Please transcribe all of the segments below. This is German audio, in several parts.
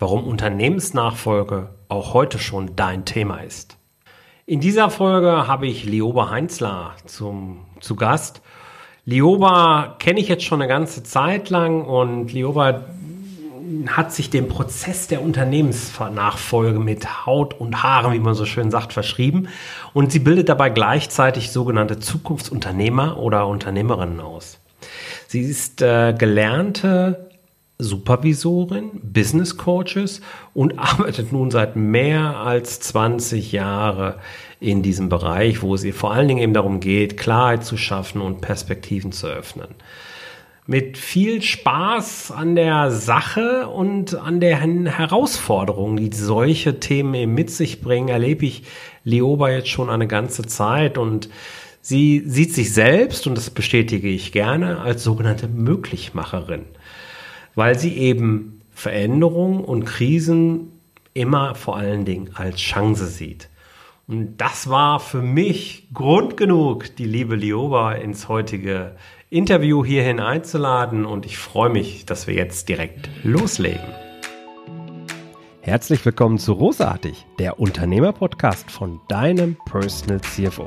warum Unternehmensnachfolge auch heute schon dein Thema ist. In dieser Folge habe ich Lioba Heinzler zum, zu Gast. Lioba kenne ich jetzt schon eine ganze Zeit lang und Lioba hat sich dem Prozess der Unternehmensnachfolge mit Haut und Haaren, wie man so schön sagt, verschrieben. Und sie bildet dabei gleichzeitig sogenannte Zukunftsunternehmer oder Unternehmerinnen aus. Sie ist äh, gelernte Supervisorin, Business Coaches und arbeitet nun seit mehr als 20 Jahren in diesem Bereich, wo es ihr vor allen Dingen eben darum geht, Klarheit zu schaffen und Perspektiven zu öffnen. Mit viel Spaß an der Sache und an den Herausforderungen, die solche Themen eben mit sich bringen, erlebe ich Leoba jetzt schon eine ganze Zeit und sie sieht sich selbst, und das bestätige ich gerne, als sogenannte Möglichmacherin, weil sie eben Veränderungen und Krisen immer vor allen Dingen als Chance sieht. Und das war für mich Grund genug, die liebe Lioba ins heutige Interview hierhin einzuladen und ich freue mich, dass wir jetzt direkt loslegen. Herzlich willkommen zu Rosartig, der Unternehmerpodcast von deinem Personal CFO.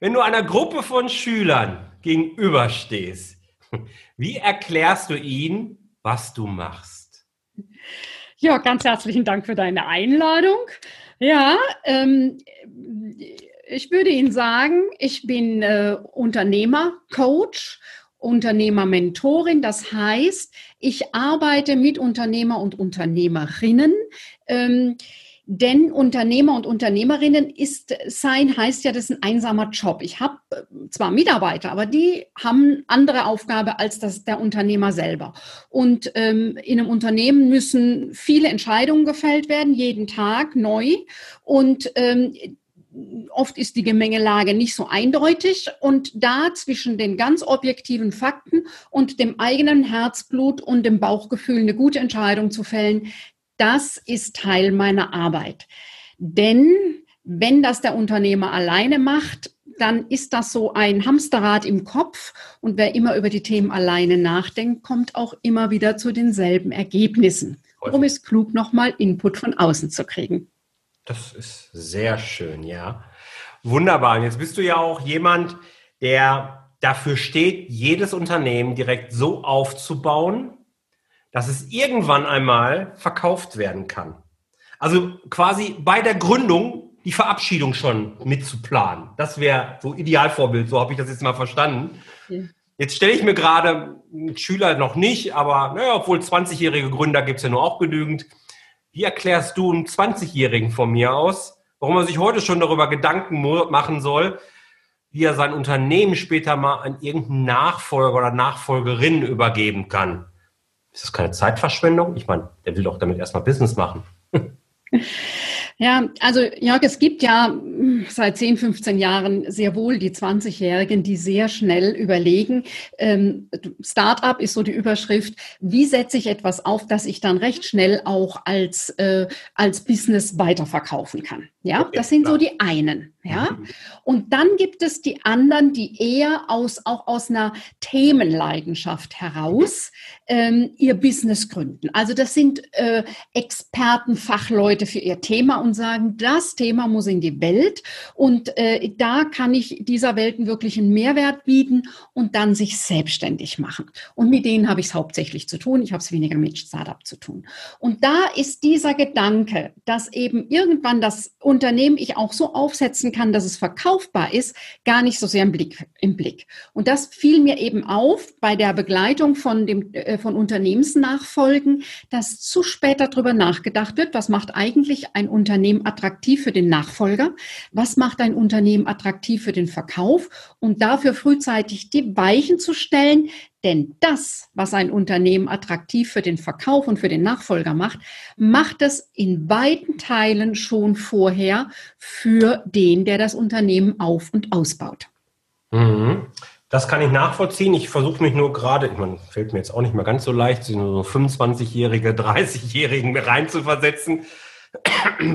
Wenn du einer Gruppe von Schülern gegenüberstehst, wie erklärst du ihnen, was du machst? Ja, ganz herzlichen Dank für deine Einladung. Ja, ähm, ich würde Ihnen sagen, ich bin äh, Unternehmer, Coach, Unternehmermentorin. Das heißt, ich arbeite mit Unternehmer und Unternehmerinnen. Ähm, denn Unternehmer und Unternehmerinnen ist sein heißt ja, das ist ein einsamer Job. Ich habe äh, zwar Mitarbeiter, aber die haben andere Aufgabe als das der Unternehmer selber. Und ähm, in einem Unternehmen müssen viele Entscheidungen gefällt werden, jeden Tag neu. Und ähm, oft ist die Gemengelage nicht so eindeutig und da zwischen den ganz objektiven Fakten und dem eigenen Herzblut und dem Bauchgefühl eine gute Entscheidung zu fällen, das ist Teil meiner Arbeit. Denn wenn das der Unternehmer alleine macht, dann ist das so ein Hamsterrad im Kopf und wer immer über die Themen alleine nachdenkt, kommt auch immer wieder zu denselben Ergebnissen. Darum ist klug, nochmal Input von außen zu kriegen. Das ist sehr schön, ja. Wunderbar. Und jetzt bist du ja auch jemand, der dafür steht, jedes Unternehmen direkt so aufzubauen, dass es irgendwann einmal verkauft werden kann. Also quasi bei der Gründung die Verabschiedung schon mitzuplanen. Das wäre so Idealvorbild, so habe ich das jetzt mal verstanden. Ja. Jetzt stelle ich mir gerade Schüler noch nicht, aber naja, obwohl 20-jährige Gründer gibt es ja nur auch genügend, wie erklärst du einem 20-Jährigen von mir aus, warum er sich heute schon darüber Gedanken machen soll, wie er sein Unternehmen später mal an irgendeinen Nachfolger oder Nachfolgerin übergeben kann? Ist das keine Zeitverschwendung? Ich meine, der will doch damit erstmal Business machen. Ja, also Jörg, es gibt ja seit 10, 15 Jahren sehr wohl die 20-Jährigen, die sehr schnell überlegen, ähm, Startup ist so die Überschrift, wie setze ich etwas auf, das ich dann recht schnell auch als, äh, als Business weiterverkaufen kann. Ja, das sind so die einen. Ja, mhm. und dann gibt es die anderen, die eher aus, auch aus einer Themenleidenschaft heraus ähm, ihr Business gründen. Also das sind äh, Experten, Fachleute für ihr Thema und sagen, das Thema muss in die Welt und äh, da kann ich dieser Welt wirklich einen Mehrwert bieten und dann sich selbstständig machen. Und mit denen habe ich es hauptsächlich zu tun. Ich habe es weniger mit Startup zu tun. Und da ist dieser Gedanke, dass eben irgendwann das Unternehmen ich auch so aufsetzen kann, dass es verkaufbar ist, gar nicht so sehr im Blick. Im Blick. Und das fiel mir eben auf bei der Begleitung von, dem, äh, von Unternehmensnachfolgen, dass zu spät darüber nachgedacht wird, was macht eigentlich ein Unternehmen attraktiv für den Nachfolger? Was macht ein Unternehmen attraktiv für den Verkauf? Und dafür frühzeitig die Weichen zu stellen, Denn das, was ein Unternehmen attraktiv für den Verkauf und für den Nachfolger macht, macht es in beiden Teilen schon vorher für den, der das Unternehmen auf- und ausbaut. Mhm. Das kann ich nachvollziehen. Ich versuche mich nur gerade, ich meine, fällt mir jetzt auch nicht mehr ganz so leicht, so 25-Jährige, 30-Jährigen reinzuversetzen.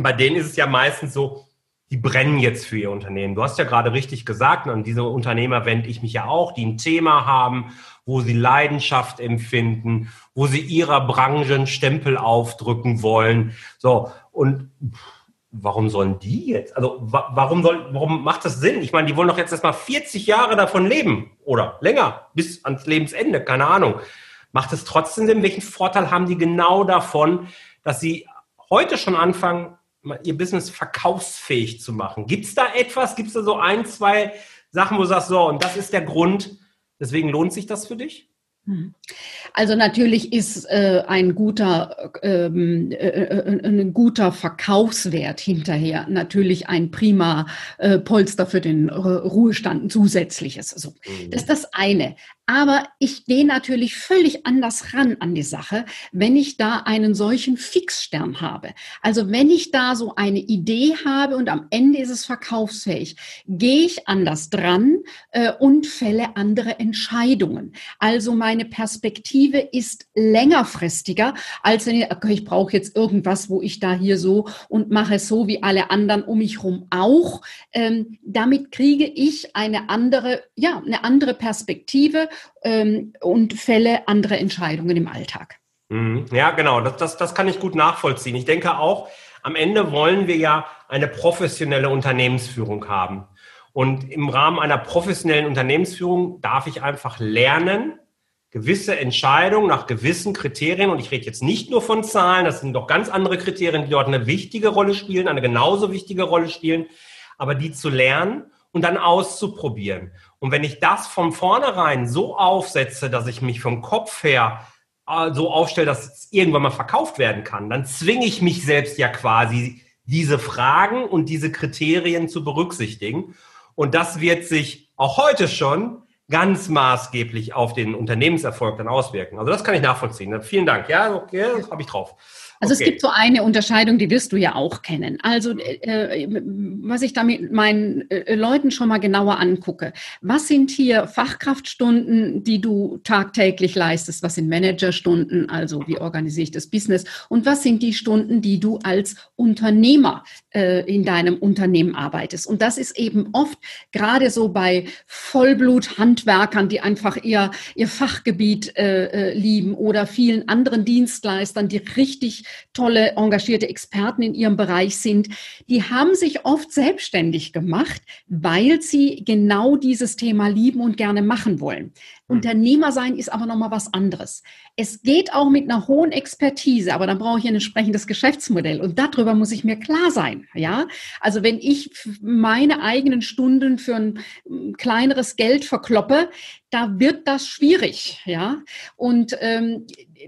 Bei denen ist es ja meistens so, die brennen jetzt für ihr Unternehmen. Du hast ja gerade richtig gesagt, an diese Unternehmer wende ich mich ja auch, die ein Thema haben, wo sie Leidenschaft empfinden, wo sie ihrer Branche einen Stempel aufdrücken wollen. So, und warum sollen die jetzt? Also warum soll, warum macht das Sinn? Ich meine, die wollen doch jetzt erstmal 40 Jahre davon leben oder länger, bis ans Lebensende, keine Ahnung. Macht es trotzdem Sinn? Welchen Vorteil haben die genau davon, dass sie heute schon anfangen, ihr Business verkaufsfähig zu machen. Gibt es da etwas? Gibt es da so ein, zwei Sachen, wo du sagst, so, und das ist der Grund, deswegen lohnt sich das für dich? Hm. Also natürlich ist äh, ein guter ähm, äh, äh, ein guter Verkaufswert hinterher natürlich ein prima äh, Polster für den Ruhestand zusätzliches. So, mhm. das ist das eine. Aber ich gehe natürlich völlig anders ran an die Sache, wenn ich da einen solchen Fixstern habe. Also wenn ich da so eine Idee habe und am Ende ist es verkaufsfähig, gehe ich anders dran äh, und fälle andere Entscheidungen. Also meine Perspektive ist längerfristiger, als wenn ich, okay, ich brauche jetzt irgendwas, wo ich da hier so und mache es so wie alle anderen um mich herum auch. Ähm, damit kriege ich eine andere, ja, eine andere Perspektive ähm, und fälle andere Entscheidungen im Alltag. Mhm. Ja, genau, das, das, das kann ich gut nachvollziehen. Ich denke auch, am Ende wollen wir ja eine professionelle Unternehmensführung haben. Und im Rahmen einer professionellen Unternehmensführung darf ich einfach lernen, gewisse Entscheidungen nach gewissen Kriterien, und ich rede jetzt nicht nur von Zahlen, das sind doch ganz andere Kriterien, die dort eine wichtige Rolle spielen, eine genauso wichtige Rolle spielen, aber die zu lernen und dann auszuprobieren. Und wenn ich das von vornherein so aufsetze, dass ich mich vom Kopf her äh, so aufstelle, dass es irgendwann mal verkauft werden kann, dann zwinge ich mich selbst ja quasi, diese Fragen und diese Kriterien zu berücksichtigen. Und das wird sich auch heute schon ganz maßgeblich auf den Unternehmenserfolg dann auswirken. Also das kann ich nachvollziehen. Vielen Dank. Ja, okay, das habe ich drauf. Also okay. es gibt so eine Unterscheidung, die wirst du ja auch kennen. Also äh, was ich da mit meinen äh, Leuten schon mal genauer angucke. Was sind hier Fachkraftstunden, die du tagtäglich leistest? Was sind Managerstunden? Also wie organisiere ich das Business? Und was sind die Stunden, die du als Unternehmer äh, in deinem Unternehmen arbeitest? Und das ist eben oft gerade so bei Vollblut-Handwerkern, die einfach ihr, ihr Fachgebiet äh, äh lieben oder vielen anderen Dienstleistern, die richtig tolle, engagierte Experten in ihrem Bereich sind, die haben sich oft selbstständig gemacht, weil sie genau dieses Thema lieben und gerne machen wollen. Hm. Unternehmer sein ist aber nochmal was anderes. Es geht auch mit einer hohen Expertise, aber dann brauche ich ein entsprechendes Geschäftsmodell und darüber muss ich mir klar sein. Ja, also wenn ich meine eigenen Stunden für ein hm, kleineres Geld verkloppe, da wird das schwierig. Ja, und ähm,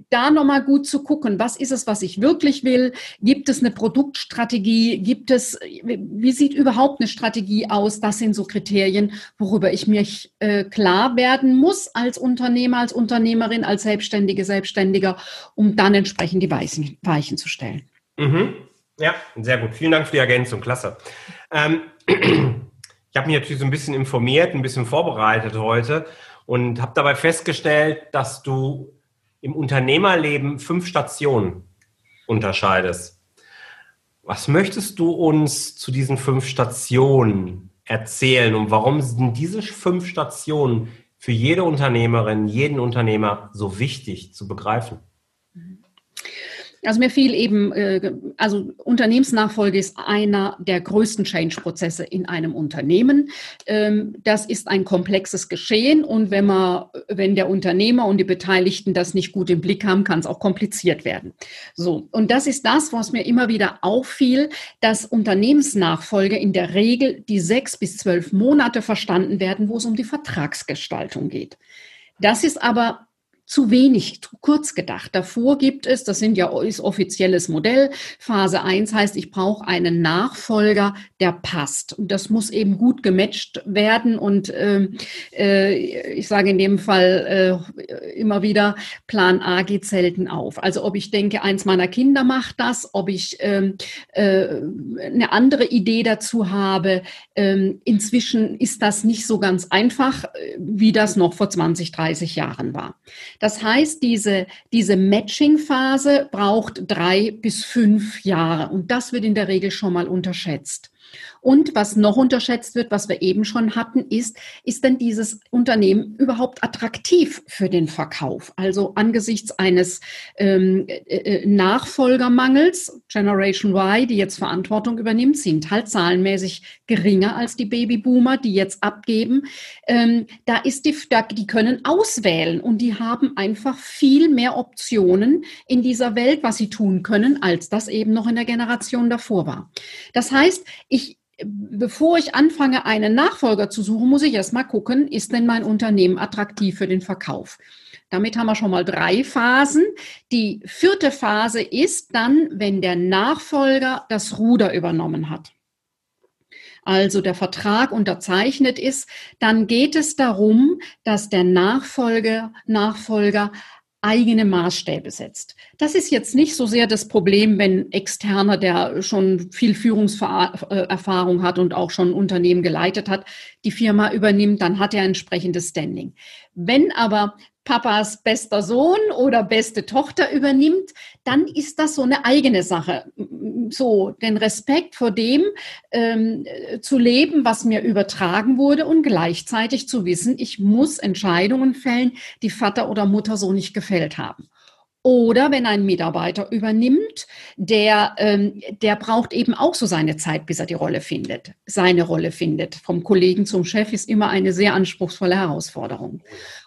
da nochmal gut zu gucken, was ist es, was ich wirklich will? Gibt es eine Produktstrategie? Gibt es, wie sieht überhaupt eine Strategie aus? Das sind so Kriterien, worüber ich mir äh, klar werden muss als Unternehmer, als Unternehmerin, als Selbstständige, Selbstständiger, um dann entsprechend die Weichen, Weichen zu stellen. Mhm. Ja, sehr gut. Vielen Dank für die Ergänzung. Klasse. Ähm, ich habe mich natürlich so ein bisschen informiert, ein bisschen vorbereitet heute und habe dabei festgestellt, dass du im Unternehmerleben fünf Stationen unterscheidest. Was möchtest du uns zu diesen fünf Stationen erzählen und warum sind diese fünf Stationen für jede Unternehmerin, jeden Unternehmer so wichtig zu begreifen? Also mir fiel eben, äh, also Unternehmensnachfolge ist einer der größten Change-Prozesse in einem Unternehmen. Ähm, das ist ein komplexes Geschehen und wenn man, wenn der Unternehmer und die Beteiligten das nicht gut im Blick haben, kann es auch kompliziert werden. So. Und das ist das, was mir immer wieder auffiel, dass Unternehmensnachfolge in der Regel die sechs bis zwölf Monate verstanden werden, wo es um die Vertragsgestaltung geht. Das ist aber zu wenig, zu kurz gedacht. Davor gibt es, das sind ja ist offizielles Modell, Phase 1 heißt, ich brauche einen Nachfolger, der passt. Und das muss eben gut gematcht werden. Und ähm, äh, ich sage in dem Fall äh, immer wieder, Plan A geht selten auf. Also ob ich denke, eins meiner Kinder macht das, ob ich ähm, äh, eine andere Idee dazu habe. Ähm, inzwischen ist das nicht so ganz einfach, äh, wie das noch vor 20, 30 Jahren war. Das heißt, diese, diese Matching-Phase braucht drei bis fünf Jahre und das wird in der Regel schon mal unterschätzt. Und was noch unterschätzt wird, was wir eben schon hatten, ist, ist denn dieses Unternehmen überhaupt attraktiv für den Verkauf? Also angesichts eines ähm, äh, äh Nachfolgermangels, Generation Y, die jetzt Verantwortung übernimmt, sind halt zahlenmäßig geringer als die Babyboomer, die jetzt abgeben. Ähm, da ist die, da, die können auswählen und die haben einfach viel mehr Optionen in dieser Welt, was sie tun können, als das eben noch in der Generation davor war. Das heißt, ich bevor ich anfange, einen Nachfolger zu suchen, muss ich erstmal gucken, ist denn mein Unternehmen attraktiv für den Verkauf? Damit haben wir schon mal drei Phasen. Die vierte Phase ist dann, wenn der Nachfolger das Ruder übernommen hat. Also der Vertrag unterzeichnet ist, dann geht es darum, dass der Nachfolger, Nachfolger eigene Maßstäbe setzt. Das ist jetzt nicht so sehr das Problem, wenn Externer, der schon viel Führungserfahrung hat und auch schon Unternehmen geleitet hat, die Firma übernimmt, dann hat er entsprechendes Standing. Wenn aber Papas bester Sohn oder beste Tochter übernimmt, dann ist das so eine eigene Sache. So den Respekt vor dem ähm, zu leben, was mir übertragen wurde und gleichzeitig zu wissen, ich muss Entscheidungen fällen, die Vater oder Mutter so nicht gefällt haben. Oder wenn ein Mitarbeiter übernimmt, der, ähm, der braucht eben auch so seine Zeit, bis er die Rolle findet, seine Rolle findet. Vom Kollegen zum Chef ist immer eine sehr anspruchsvolle Herausforderung.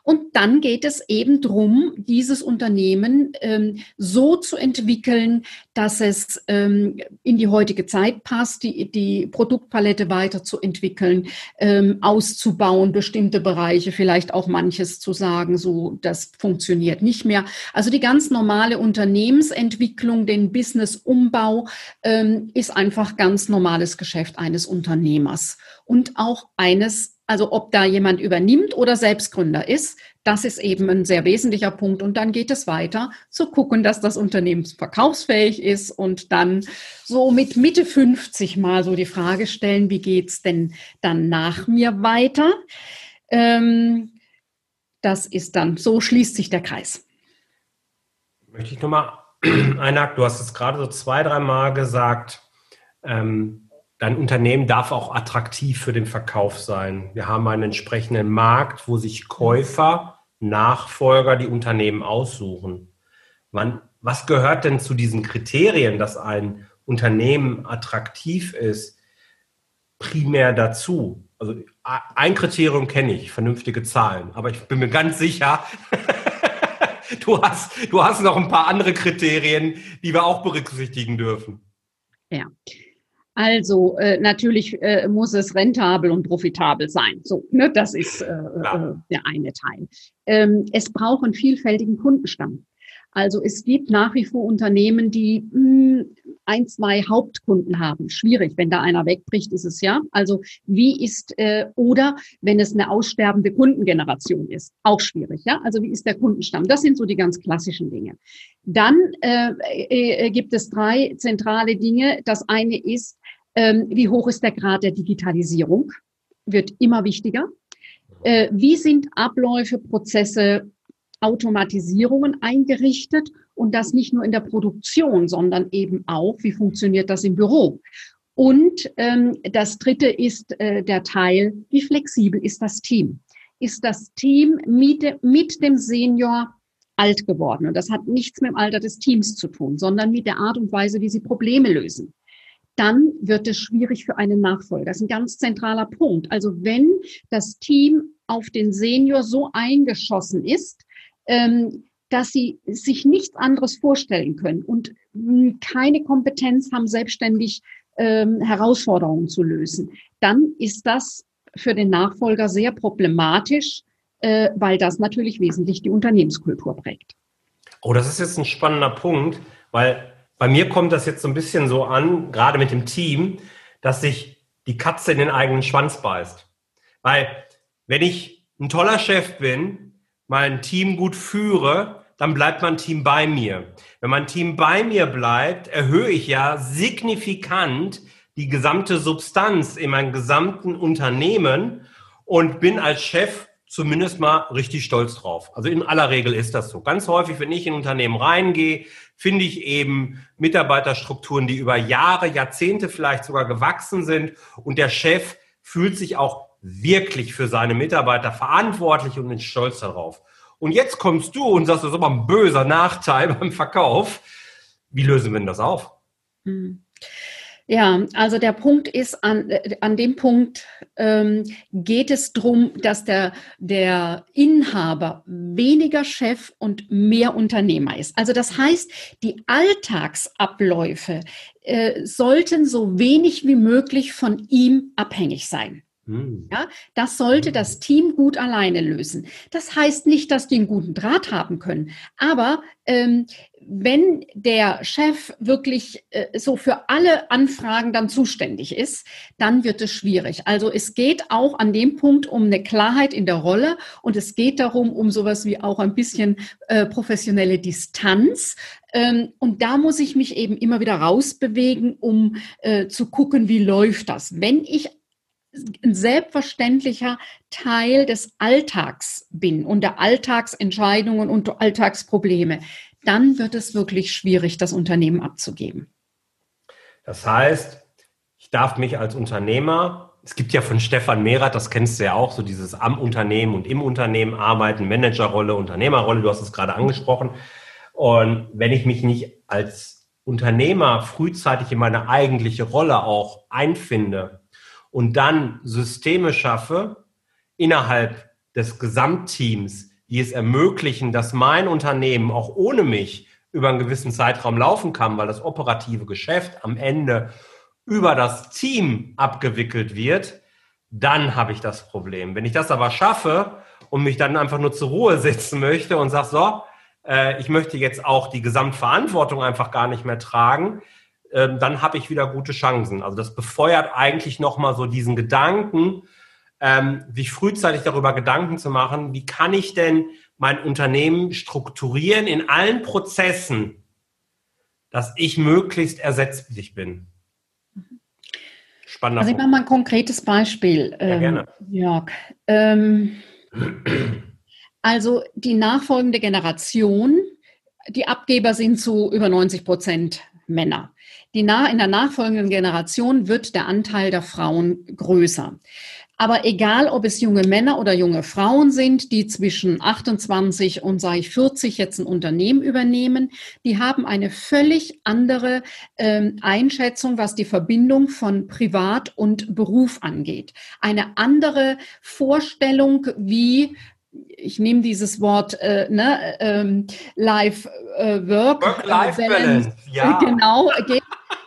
Und dann geht es eben drum, dieses Unternehmen ähm, so zu entwickeln, dass es ähm, in die heutige Zeit passt, die, die Produktpalette weiterzuentwickeln, ähm, auszubauen, bestimmte Bereiche, vielleicht auch manches zu sagen, so das funktioniert nicht mehr. Also die ganz normale Unternehmensentwicklung, den Businessumbau ähm, ist einfach ganz normales Geschäft eines Unternehmers und auch eines also ob da jemand übernimmt oder Selbstgründer ist, das ist eben ein sehr wesentlicher Punkt. Und dann geht es weiter zu gucken, dass das Unternehmen verkaufsfähig ist und dann so mit Mitte 50 mal so die Frage stellen, wie geht's denn dann nach mir weiter? Ähm, das ist dann, so schließt sich der Kreis. Möchte ich nochmal einhaken. Du hast es gerade so zwei, dreimal gesagt, ähm, dein Unternehmen darf auch attraktiv für den Verkauf sein. Wir haben einen entsprechenden Markt, wo sich Käufer, Nachfolger die Unternehmen aussuchen. Wann, was gehört denn zu diesen Kriterien, dass ein Unternehmen attraktiv ist, primär dazu? Also ein Kriterium kenne ich, vernünftige Zahlen, aber ich bin mir ganz sicher, du, hast, du hast noch ein paar andere Kriterien, die wir auch berücksichtigen dürfen. Ja, also äh, natürlich äh, muss es rentabel und profitabel sein. So, ne, das ist äh, äh, der eine Teil. Ähm, es braucht einen vielfältigen Kundenstamm. Also es gibt nach wie vor Unternehmen, die mh, hm, ein, zwei Hauptkunden haben. Schwierig, wenn da einer wegbricht, ist es ja. Also wie ist äh, oder wenn es eine aussterbende Kundengeneration ist, auch schwierig. Ja, also wie ist der Kundenstamm? Das sind so die ganz klassischen Dinge. Dann äh, äh, gibt es drei zentrale Dinge. Das eine ist ähm, wie hoch ist der Grad der Digitalisierung? Wird immer wichtiger. Äh, wie sind Abläufe, Prozesse, Automatisierungen eingerichtet? Und das nicht nur in der Produktion, sondern eben auch, wie funktioniert das im Büro? Und ähm, das Dritte ist äh, der Teil, wie flexibel ist das Team? Ist das Team mit, mit dem Senior alt geworden? Und das hat nichts mit dem Alter des Teams zu tun, sondern mit der Art und Weise, wie sie Probleme lösen dann wird es schwierig für einen Nachfolger. Das ist ein ganz zentraler Punkt. Also wenn das Team auf den Senior so eingeschossen ist, ähm, dass sie sich nichts anderes vorstellen können und keine Kompetenz haben, selbstständig ähm, Herausforderungen zu lösen, dann ist das für den Nachfolger sehr problematisch, äh, weil das natürlich wesentlich die Unternehmenskultur prägt. Oh, das ist jetzt ein spannender Punkt, weil bei mir kommt das jetzt so ein bisschen so an, gerade mit dem Team, dass sich die Katze in den eigenen Schwanz beißt. Weil wenn ich ein toller Chef bin, mein Team gut führe, dann bleibt mein Team bei mir. Wenn mein Team bei mir bleibt, erhöhe ich ja signifikant die gesamte Substanz in meinem gesamten Unternehmen und bin als Chef zumindest mal richtig stolz drauf. Also in aller Regel ist das so. Ganz häufig, wenn ich in ein Unternehmen reingehe, finde ich eben Mitarbeiterstrukturen, die über Jahre, Jahrzehnte vielleicht sogar gewachsen sind und der Chef fühlt sich auch wirklich für seine Mitarbeiter verantwortlich und ist stolz darauf. Und jetzt kommst du und sagst, das ist aber ein böser Nachteil beim Verkauf. Wie lösen wir denn das auf? Hm. Ja, also der Punkt ist, an, an dem Punkt ähm, geht es darum, dass der, der Inhaber weniger Chef und mehr Unternehmer ist. Also das heißt, die Alltagsabläufe äh, sollten so wenig wie möglich von ihm abhängig sein. Hm. Ja, das sollte das Team gut alleine lösen. Das heißt nicht, dass die einen guten Draht haben können, aber ähm, wenn der Chef wirklich äh, so für alle Anfragen dann zuständig ist, dann wird es schwierig. Also es geht auch an dem Punkt um eine Klarheit in der Rolle und es geht darum, um sowas wie auch ein bisschen äh, professionelle Distanz. Ähm, und da muss ich mich eben immer wieder rausbewegen, um äh, zu gucken, wie läuft das. Wenn ich ein selbstverständlicher Teil des Alltags bin und der Alltagsentscheidungen und Alltagsprobleme, dann wird es wirklich schwierig, das Unternehmen abzugeben. Das heißt, ich darf mich als Unternehmer, es gibt ja von Stefan Mehrath, das kennst du ja auch, so dieses am Unternehmen und im Unternehmen arbeiten, Managerrolle, Unternehmerrolle, du hast es gerade angesprochen. Und wenn ich mich nicht als Unternehmer frühzeitig in meine eigentliche Rolle auch einfinde und dann Systeme schaffe innerhalb des Gesamtteams, die es ermöglichen, dass mein Unternehmen auch ohne mich über einen gewissen Zeitraum laufen kann, weil das operative Geschäft am Ende über das Team abgewickelt wird, dann habe ich das Problem. Wenn ich das aber schaffe und mich dann einfach nur zur Ruhe setzen möchte und sage, so, äh, ich möchte jetzt auch die Gesamtverantwortung einfach gar nicht mehr tragen, äh, dann habe ich wieder gute Chancen. Also das befeuert eigentlich nochmal so diesen Gedanken, ähm, sich frühzeitig darüber Gedanken zu machen, wie kann ich denn mein Unternehmen strukturieren in allen Prozessen, dass ich möglichst ersetzlich bin. Spannender Also ich mache mal ein konkretes Beispiel, ja, ähm, gerne. Jörg. Ähm, also die nachfolgende Generation, die Abgeber sind zu über 90 Prozent Männer. Die in der nachfolgenden Generation wird der Anteil der Frauen größer. Aber egal, ob es junge Männer oder junge Frauen sind, die zwischen 28 und sage ich 40 jetzt ein Unternehmen übernehmen, die haben eine völlig andere ähm, Einschätzung, was die Verbindung von Privat und Beruf angeht. Eine andere Vorstellung, wie ich nehme dieses Wort äh, ne, ähm, Life äh, Work, Work Life Balance, Balance. Ja. genau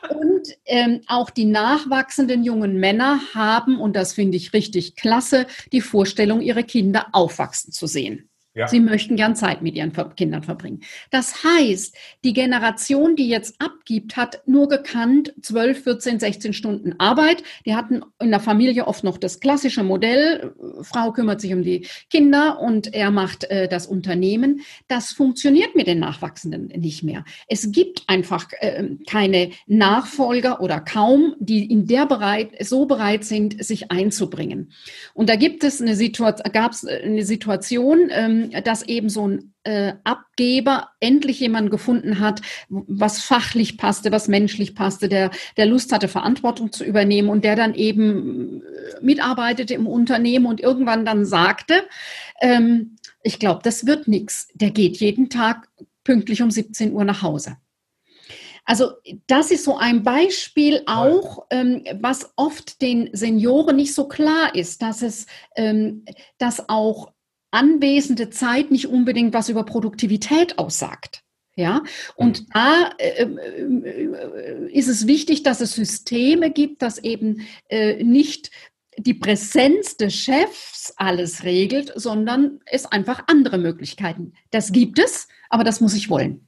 und ähm, auch die nachwachsenden jungen Männer haben, und das finde ich richtig klasse, die Vorstellung, ihre Kinder aufwachsen zu sehen. Ja. Sie möchten gern Zeit mit ihren Kindern verbringen. Das heißt, die Generation, die jetzt abgibt, hat nur gekannt 12, 14, 16 Stunden Arbeit. Die hatten in der Familie oft noch das klassische Modell. Frau kümmert sich um die Kinder und er macht äh, das Unternehmen. Das funktioniert mit den Nachwachsenden nicht mehr. Es gibt einfach äh, keine Nachfolger oder kaum, die in der bereit, so bereit sind, sich einzubringen. Und da gibt es eine Situation, gab es eine Situation, ähm, dass eben so ein äh, Abgeber endlich jemanden gefunden hat, was fachlich passte, was menschlich passte, der, der Lust hatte, Verantwortung zu übernehmen und der dann eben äh, mitarbeitete im Unternehmen und irgendwann dann sagte, ähm, ich glaube, das wird nichts. Der geht jeden Tag pünktlich um 17 Uhr nach Hause. Also das ist so ein Beispiel auch, ähm, was oft den Senioren nicht so klar ist, dass es, ähm, dass auch anwesende Zeit nicht unbedingt was über Produktivität aussagt. Ja, und mhm. da äh, äh, ist es wichtig, dass es Systeme gibt, dass eben äh, nicht die Präsenz des Chefs alles regelt, sondern es einfach andere Möglichkeiten. Das gibt es, aber das muss ich wollen.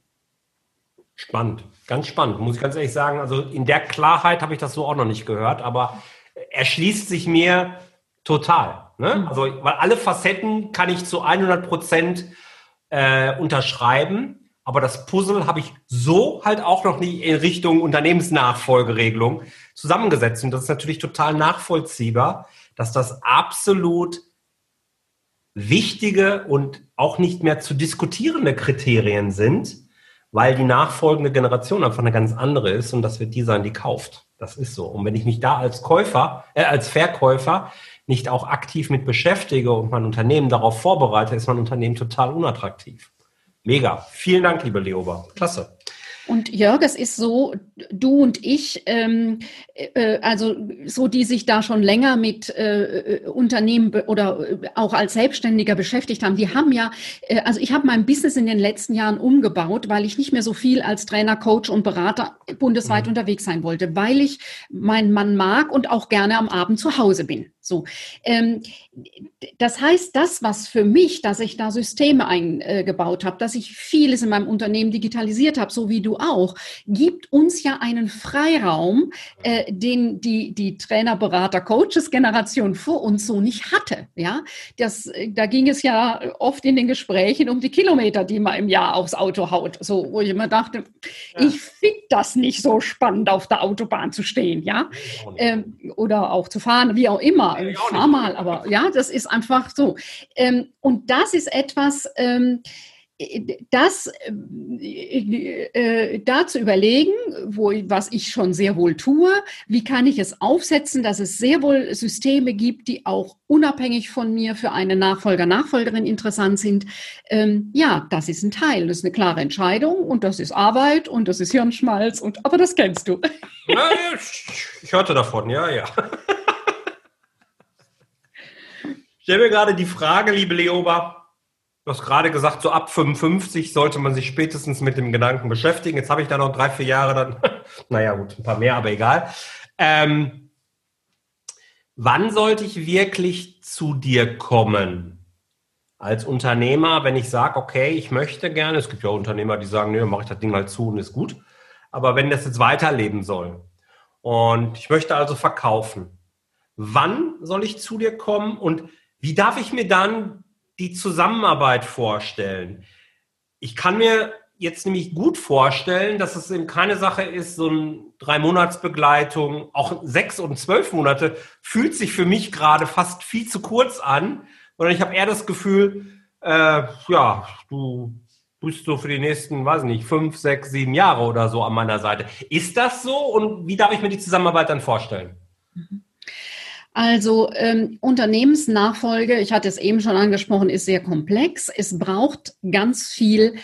Spannend, ganz spannend, muss ich ganz ehrlich sagen. Also in der Klarheit habe ich das so auch noch nicht gehört, aber erschließt sich mir total. Ne? Mhm. Also, weil alle Facetten kann ich zu 100 Prozent äh, unterschreiben. Aber das Puzzle habe ich so halt auch noch nie in Richtung Unternehmensnachfolgeregelung zusammengesetzt. Und das ist natürlich total nachvollziehbar, dass das absolut wichtige und auch nicht mehr zu diskutierende Kriterien sind, weil die nachfolgende Generation einfach eine ganz andere ist und das wird die sein, die kauft. Das ist so. Und wenn ich mich da als Käufer, äh, als Verkäufer nicht auch aktiv mit beschäftige und mein Unternehmen darauf vorbereite, ist mein Unternehmen total unattraktiv. Mega. Vielen Dank, liebe Leoba. Klasse. Und Jörg, es ist so, du und ich, ähm, äh, also so, die sich da schon länger mit äh, Unternehmen oder äh, auch als Selbstständiger beschäftigt haben, die haben ja, äh, also ich habe mein Business in den letzten Jahren umgebaut, weil ich nicht mehr so viel als Trainer, Coach und Berater bundesweit mhm. unterwegs sein wollte, weil ich meinen Mann mag und auch gerne am Abend zu Hause bin. So, ähm, das heißt, das, was für mich, dass ich da Systeme eingebaut habe, dass ich vieles in meinem Unternehmen digitalisiert habe, so wie du auch, gibt uns ja einen Freiraum, äh, den die, die Trainer, Berater, Coaches Generation vor uns so nicht hatte. Ja, das, da ging es ja oft in den Gesprächen um die Kilometer, die man im Jahr aufs Auto haut. So, wo ich immer dachte, ja. ich finde das nicht so spannend, auf der Autobahn zu stehen, ja, ähm, oder auch zu fahren, wie auch immer ich fahr mal, aber ja, das ist einfach so. Ähm, und das ist etwas, ähm, das äh, äh, da zu überlegen, wo, was ich schon sehr wohl tue, wie kann ich es aufsetzen, dass es sehr wohl Systeme gibt, die auch unabhängig von mir für eine Nachfolger, Nachfolgerin interessant sind. Ähm, ja, das ist ein Teil, das ist eine klare Entscheidung und das ist Arbeit und das ist Hirnschmalz und aber das kennst du. Ja, ich hörte davon, ja, ja. Stelle mir gerade die Frage, liebe Leoba, du hast gerade gesagt, so ab 55 sollte man sich spätestens mit dem Gedanken beschäftigen. Jetzt habe ich da noch drei, vier Jahre dann, naja gut, ein paar mehr, aber egal. Ähm, wann sollte ich wirklich zu dir kommen? Als Unternehmer, wenn ich sage, okay, ich möchte gerne, es gibt ja Unternehmer, die sagen, nee, mache ich das Ding halt zu und ist gut. Aber wenn das jetzt weiterleben soll und ich möchte also verkaufen, wann soll ich zu dir kommen und wie darf ich mir dann die Zusammenarbeit vorstellen? Ich kann mir jetzt nämlich gut vorstellen, dass es eben keine Sache ist, so eine Drei-Monats-Begleitung, auch sechs und zwölf Monate, fühlt sich für mich gerade fast viel zu kurz an. Sondern ich habe eher das Gefühl, äh, ja, du bist so für die nächsten, weiß nicht, fünf, sechs, sieben Jahre oder so an meiner Seite. Ist das so und wie darf ich mir die Zusammenarbeit dann vorstellen? Mhm. Also ähm, Unternehmensnachfolge, ich hatte es eben schon angesprochen, ist sehr komplex. Es braucht ganz viel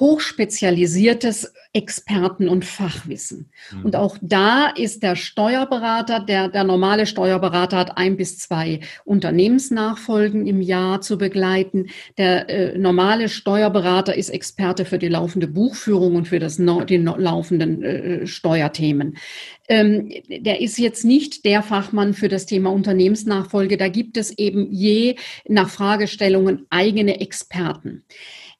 hochspezialisiertes Experten- und Fachwissen. Mhm. Und auch da ist der Steuerberater, der, der normale Steuerberater hat ein bis zwei Unternehmensnachfolgen im Jahr zu begleiten. Der äh, normale Steuerberater ist Experte für die laufende Buchführung und für das die no, laufenden äh, Steuerthemen. Ähm, der ist jetzt nicht der Fachmann für das Thema Unternehmensnachfolge. Da gibt es eben je nach Fragestellungen eigene Experten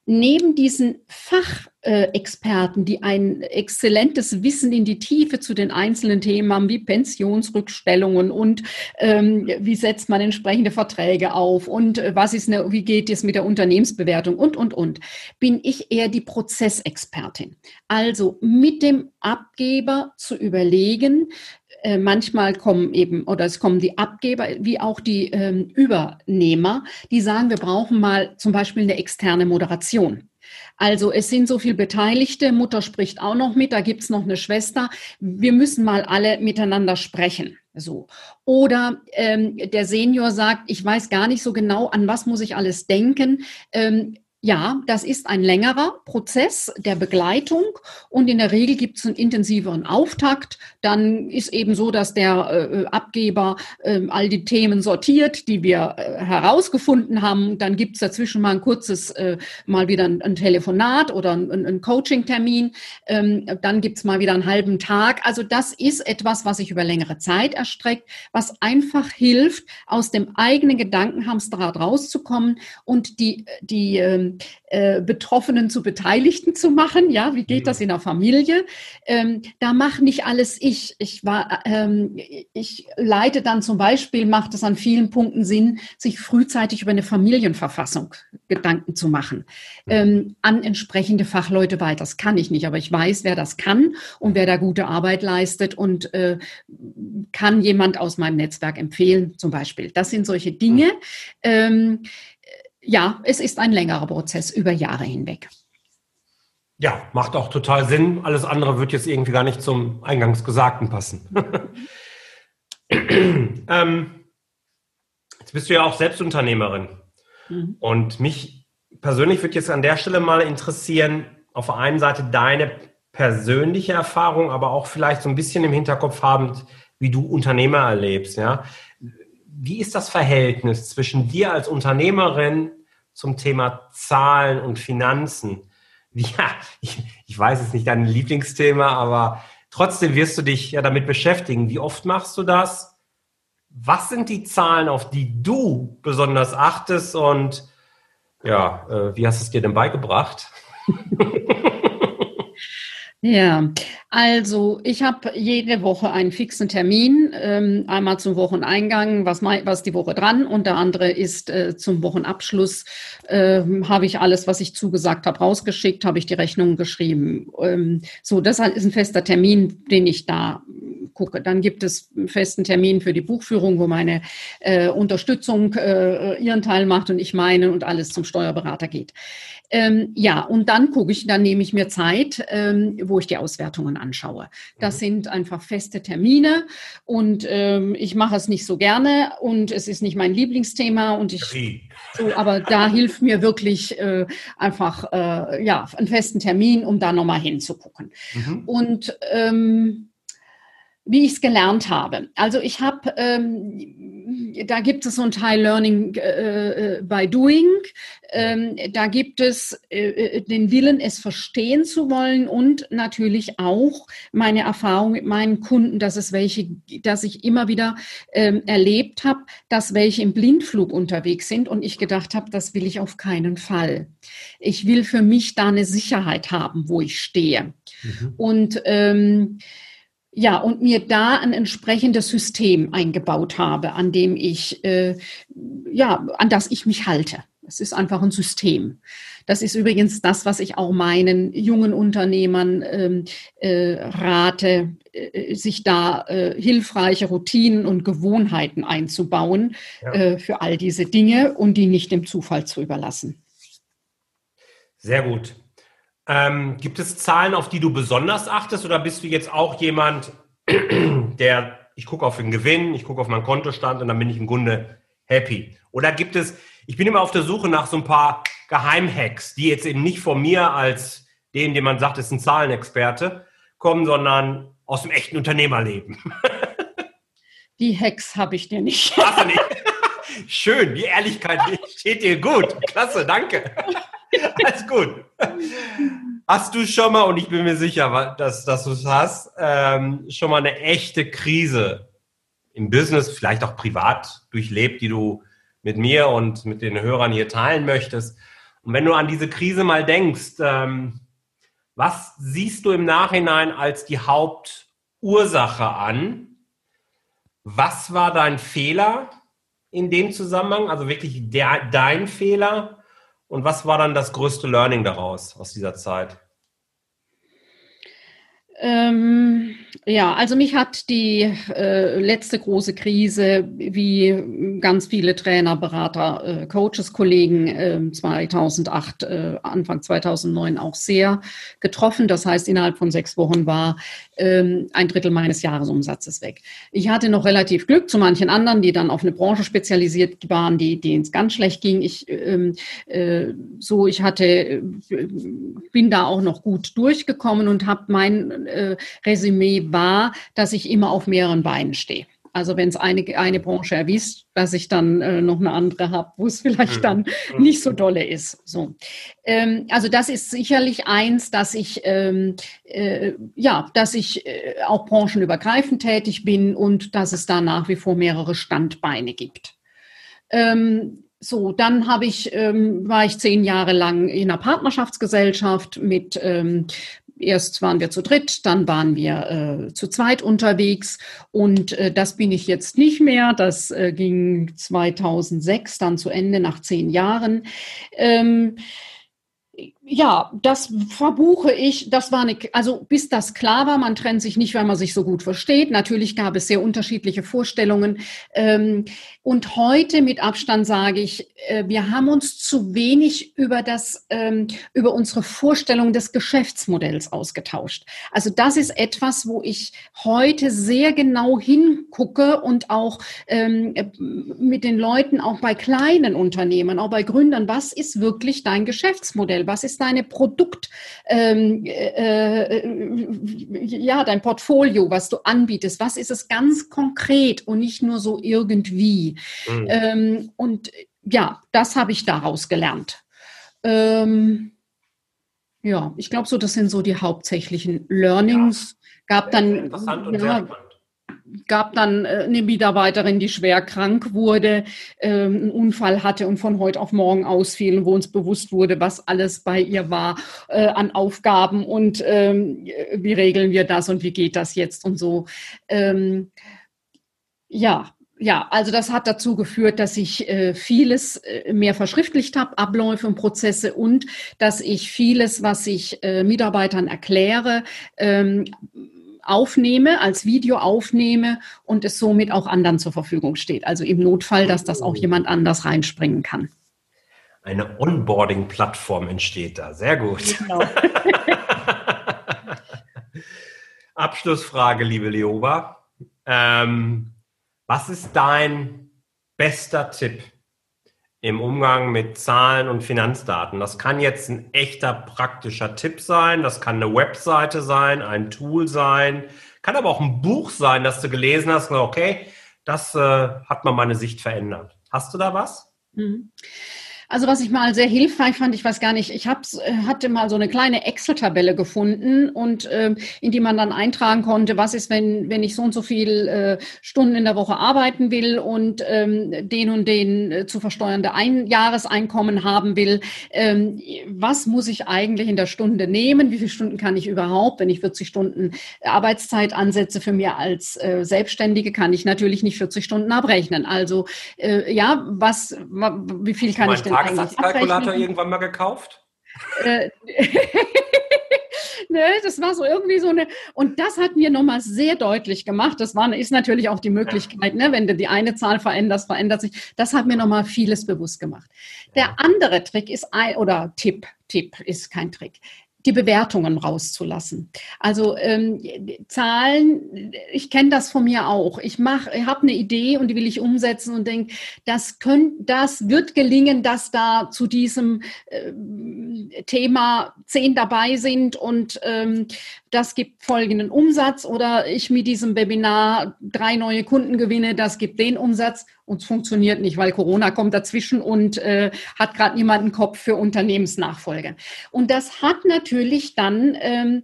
neben diesen Fachexperten, die ein exzellentes Wissen in die Tiefe zu den einzelnen Themen haben, wie Pensionsrückstellungen und ähm, wie setzt man entsprechende Verträge auf und äh, was ist eine, wie geht es mit der Unternehmensbewertung und, und, und, bin ich eher die Prozessexpertin. Also mit dem Abgeber zu überlegen, äh, manchmal kommen eben, oder es kommen die Abgeber wie auch die ähm, Übernehmer, die sagen, wir brauchen mal zum Beispiel eine externe Moderation. Also es sind so viele Beteiligte, Mutter spricht auch noch mit, da gibt's noch eine Schwester. Wir müssen mal alle miteinander sprechen. So. Oder ähm, der Senior sagt, ich weiß gar nicht so genau, an was muss ich alles denken. Ähm, ja, das ist ein längerer Prozess der Begleitung und in der Regel gibt es einen intensiveren Auftakt. Dann ist eben so, dass der äh, Abgeber äh, all die Themen sortiert, die wir äh, herausgefunden haben. Dann gibt es dazwischen mal ein kurzes, äh, mal wieder ein, ein Telefonat oder ein, ein Coaching-Termin. Ähm, dann gibt es mal wieder einen halben Tag. Also das ist etwas, was sich über längere Zeit erstreckt, was einfach hilft, aus dem eigenen Gedankenhamsterrad rauszukommen und die, die ähm, äh, Betroffenen zu Beteiligten zu machen. Ja, wie geht das in der Familie? Ähm, da mache nicht alles ich. Ich war, ähm, ich leite dann zum Beispiel, macht es an vielen Punkten Sinn, sich frühzeitig über eine Familienverfassung Gedanken zu machen, ähm, an entsprechende Fachleute weiter. Das kann ich nicht, aber ich weiß, wer das kann und wer da gute Arbeit leistet und äh, kann jemand aus meinem Netzwerk empfehlen, zum Beispiel. Das sind solche Dinge. Ähm, ja, es ist ein längerer Prozess über Jahre hinweg. Ja, macht auch total Sinn. Alles andere wird jetzt irgendwie gar nicht zum Eingangsgesagten passen. ähm, jetzt bist du ja auch Selbstunternehmerin. Mhm. Und mich persönlich würde jetzt an der Stelle mal interessieren, auf der einen Seite deine persönliche Erfahrung, aber auch vielleicht so ein bisschen im Hinterkopf habend, wie du Unternehmer erlebst. Ja? Wie ist das Verhältnis zwischen dir als Unternehmerin zum Thema Zahlen und Finanzen? Ja, ich, ich weiß es nicht dein Lieblingsthema, aber trotzdem wirst du dich ja damit beschäftigen. Wie oft machst du das? Was sind die Zahlen, auf die du besonders achtest? Und ja, äh, wie hast du es dir denn beigebracht? Ja, also ich habe jede Woche einen fixen Termin, ähm, einmal zum Wocheneingang, was, was die Woche dran und der andere ist äh, zum Wochenabschluss, ähm, habe ich alles, was ich zugesagt habe, rausgeschickt, habe ich die Rechnung geschrieben. Ähm, so, das ist ein fester Termin, den ich da gucke. Dann gibt es einen festen Termin für die Buchführung, wo meine äh, Unterstützung äh, ihren Teil macht und ich meinen und alles zum Steuerberater geht. Ähm, ja, und dann gucke ich, dann nehme ich mir Zeit, ähm, wo ich die Auswertungen anschaue. Das mhm. sind einfach feste Termine und ähm, ich mache es nicht so gerne und es ist nicht mein Lieblingsthema und ich so, aber da hilft mir wirklich äh, einfach äh, ja einen festen Termin, um da nochmal hinzugucken. Mhm. Und ähm, wie ich es gelernt habe. Also ich habe, ähm, da gibt es so ein Teil Learning äh, äh, by Doing. Ähm, da gibt es äh, äh, den Willen, es verstehen zu wollen und natürlich auch meine Erfahrung mit meinen Kunden, dass es welche, dass ich immer wieder ähm, erlebt habe, dass welche im Blindflug unterwegs sind und ich gedacht habe, das will ich auf keinen Fall. Ich will für mich da eine Sicherheit haben, wo ich stehe. Mhm. Und ähm, ja, und mir da ein entsprechendes System eingebaut habe, an dem ich, äh, ja, an das ich mich halte. Es ist einfach ein System. Das ist übrigens das, was ich auch meinen jungen Unternehmern ähm, äh, rate, äh, sich da äh, hilfreiche Routinen und Gewohnheiten einzubauen ja. äh, für all diese Dinge und die nicht dem Zufall zu überlassen. Sehr gut. Ähm, gibt es Zahlen, auf die du besonders achtest oder bist du jetzt auch jemand, der, ich gucke auf den Gewinn, ich gucke auf meinen Kontostand und dann bin ich im Grunde happy? Oder gibt es, ich bin immer auf der Suche nach so ein paar Geheimhacks, die jetzt eben nicht von mir als dem, dem man sagt, ist ein Zahlenexperte, kommen, sondern aus dem echten Unternehmerleben. Die Hacks habe ich dir nicht. Hast nicht? Schön, die Ehrlichkeit steht dir gut. Klasse, danke. Alles gut. Hast du schon mal, und ich bin mir sicher, dass, dass du es hast, ähm, schon mal eine echte Krise im Business, vielleicht auch privat durchlebt, die du mit mir und mit den Hörern hier teilen möchtest? Und wenn du an diese Krise mal denkst, ähm, was siehst du im Nachhinein als die Hauptursache an? Was war dein Fehler in dem Zusammenhang? Also wirklich der, dein Fehler? Und was war dann das größte Learning daraus, aus dieser Zeit? Ähm, Ja, also mich hat die äh, letzte große Krise, wie ganz viele Trainer, Berater, äh, Coaches, Kollegen äh, 2008, äh, Anfang 2009 auch sehr getroffen. Das heißt, innerhalb von sechs Wochen war ähm, ein Drittel meines Jahresumsatzes weg. Ich hatte noch relativ Glück zu manchen anderen, die dann auf eine Branche spezialisiert waren, die denen es ganz schlecht ging. Ich ähm, äh, so, ich hatte, äh, bin da auch noch gut durchgekommen und habe mein äh, Resümee war, dass ich immer auf mehreren Beinen stehe. Also wenn es eine, eine Branche erwischt, dass ich dann äh, noch eine andere habe, wo es vielleicht dann mhm. nicht so dolle ist. So. Ähm, also das ist sicherlich eins, dass ich ähm, äh, ja, dass ich äh, auch branchenübergreifend tätig bin und dass es da nach wie vor mehrere Standbeine gibt. Ähm, so, dann habe ich, ähm, war ich zehn Jahre lang in einer Partnerschaftsgesellschaft mit ähm, erst waren wir zu dritt, dann waren wir äh, zu zweit unterwegs und äh, das bin ich jetzt nicht mehr. Das äh, ging 2006 dann zu Ende nach zehn Jahren. Ähm, ja, das verbuche ich. Das war eine, also bis das klar war, man trennt sich nicht, weil man sich so gut versteht. Natürlich gab es sehr unterschiedliche Vorstellungen. Ähm, und heute mit Abstand sage ich, äh, wir haben uns zu wenig über das, ähm, über unsere Vorstellung des Geschäftsmodells ausgetauscht. Also das ist etwas, wo ich heute sehr genau hingucke und auch ähm, mit den Leuten, auch bei kleinen Unternehmen, auch bei Gründern, was ist wirklich dein Geschäftsmodell? Was ist deine Produkt, ähm, äh, äh, ja, dein Portfolio, was du anbietest? Was ist es ganz konkret und nicht nur so irgendwie? Mhm. Ähm, und ja, das habe ich daraus gelernt. Ähm, ja, ich glaube so, das sind so die hauptsächlichen Learnings. Ja, Gab dann interessant und ja, sehr spannend gab dann äh, eine Mitarbeiterin, die schwer krank wurde, äh, einen Unfall hatte und von heute auf morgen ausfiel, wo uns bewusst wurde, was alles bei ihr war äh, an Aufgaben und ähm, wie regeln wir das und wie geht das jetzt und so. Ähm, ja, ja, also das hat dazu geführt, dass ich äh, vieles äh, mehr verschriftlicht habe, Abläufe und Prozesse und dass ich vieles, was ich äh, Mitarbeitern erkläre, ähm, aufnehme, als Video aufnehme und es somit auch anderen zur Verfügung steht. Also im Notfall, dass das auch oh. jemand anders reinspringen kann. Eine Onboarding-Plattform entsteht da. Sehr gut. Genau. Abschlussfrage, liebe Leoba. Ähm, was ist dein bester Tipp im Umgang mit Zahlen und Finanzdaten. Das kann jetzt ein echter praktischer Tipp sein, das kann eine Webseite sein, ein Tool sein, kann aber auch ein Buch sein, das du gelesen hast okay, das äh, hat mal meine Sicht verändert. Hast du da was? Mhm. Also was ich mal sehr hilfreich fand, ich weiß gar nicht, ich hab's, äh, hatte mal so eine kleine Excel-Tabelle gefunden und äh, in die man dann eintragen konnte, was ist, wenn, wenn ich so und so viel äh, Stunden in der Woche arbeiten will und ähm, den und den äh, zu versteuernde Ein Jahreseinkommen haben will, ähm, was muss ich eigentlich in der Stunde nehmen? Wie viele Stunden kann ich überhaupt? Wenn ich 40 Stunden Arbeitszeit ansetze für mir als äh, Selbstständige, kann ich natürlich nicht 40 Stunden abrechnen. Also äh, ja, was, wie viel kann ich denn Tagessatzkalkulator irgendwann mal gekauft? Äh, ne, das war so irgendwie so eine, und das hat mir nochmal sehr deutlich gemacht. Das war, ist natürlich auch die Möglichkeit, ne, wenn du die eine Zahl veränderst, verändert sich. Das hat mir nochmal vieles bewusst gemacht. Der andere Trick ist ein, oder Tipp, Tipp ist kein Trick, die Bewertungen rauszulassen. Also ähm, Zahlen, ich kenne das von mir auch. Ich mache, habe eine Idee und die will ich umsetzen und denke, das könnt, das wird gelingen, dass da zu diesem äh, Thema zehn dabei sind und ähm, das gibt folgenden Umsatz oder ich mit diesem Webinar drei neue Kunden gewinne, das gibt den Umsatz und es funktioniert nicht, weil Corona kommt dazwischen und äh, hat gerade niemand einen Kopf für Unternehmensnachfolge. Und das hat natürlich dann, ähm,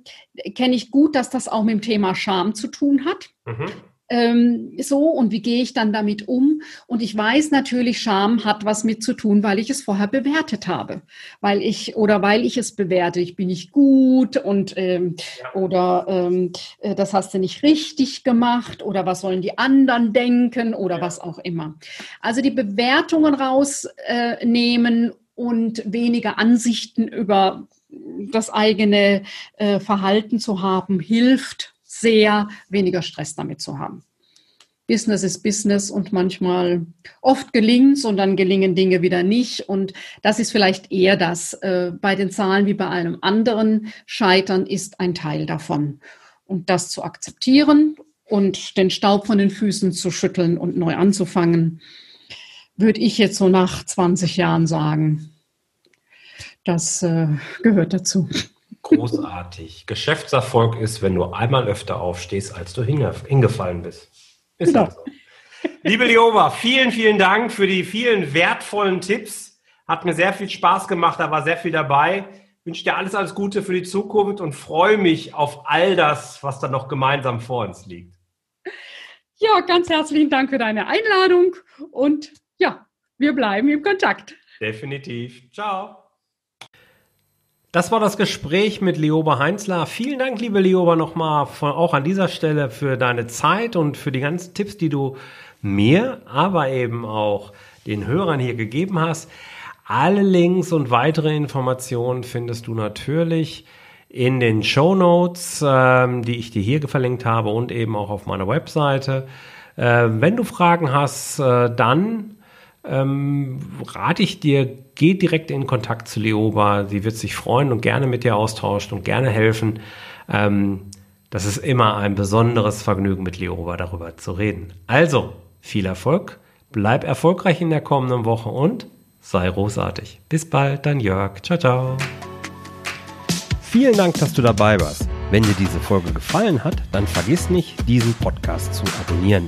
kenne ich gut, dass das auch mit dem Thema Scham zu tun hat. Mhm ähm, so und wie gehe ich dann damit um? Und ich weiß natürlich, Scham hat was mit zu tun, weil ich es vorher bewertet habe, weil ich oder weil ich es bewerte, ich bin nicht gut und ähm, ja. oder ähm, äh, das hast du nicht richtig gemacht oder was sollen die anderen denken oder ja. was auch immer. Also die Bewertungen rausnehmen äh, und weniger Ansichten über das eigene äh, Verhalten zu haben, hilft sehr weniger Stress damit zu haben. Business ist Business und manchmal oft gelingt es und dann gelingen Dinge wieder nicht. Und das ist vielleicht eher das. Äh, bei den Zahlen wie bei einem anderen Scheitern ist ein Teil davon. Und das zu akzeptieren und den Staub von den Füßen zu schütteln und neu anzufangen, würde ich jetzt so nach 20 Jahren sagen. Das äh, gehört dazu. Großartig. Geschäftserfolg ist, wenn du einmal öfter aufstehst, als du hingefallen bist. Ist genau. so. Liebe Lioba, vielen, vielen Dank für die vielen wertvollen Tipps. Hat mir sehr viel Spaß gemacht, da war sehr viel dabei. Ich wünsche dir alles, alles Gute für die Zukunft und freue mich auf all das, was da noch gemeinsam vor uns liegt. Ja, ganz herzlichen Dank für deine Einladung und ja, wir bleiben im Kontakt. Definitiv. Ciao. Das war das Gespräch mit Lioba Heinzler. Vielen Dank, liebe Lioba, nochmal auch an dieser Stelle für deine Zeit und für die ganzen Tipps, die du mir, aber eben auch den Hörern hier gegeben hast. Alle Links und weitere Informationen findest du natürlich in den Show Notes, ähm, die ich dir hier verlinkt habe und eben auch auf meiner Webseite. Äh, wenn du Fragen hast, äh, dann ähm, rate ich dir, geh direkt in Kontakt zu Leoba. Sie wird sich freuen und gerne mit dir austauschen und gerne helfen. Ähm, das ist immer ein besonderes Vergnügen, mit Leoba darüber zu reden. Also, viel Erfolg, bleib erfolgreich in der kommenden Woche und sei großartig. Bis bald, dein Jörg. Ciao, ciao. Vielen Dank, dass du dabei warst. Wenn dir diese Folge gefallen hat, dann vergiss nicht, diesen Podcast zu abonnieren.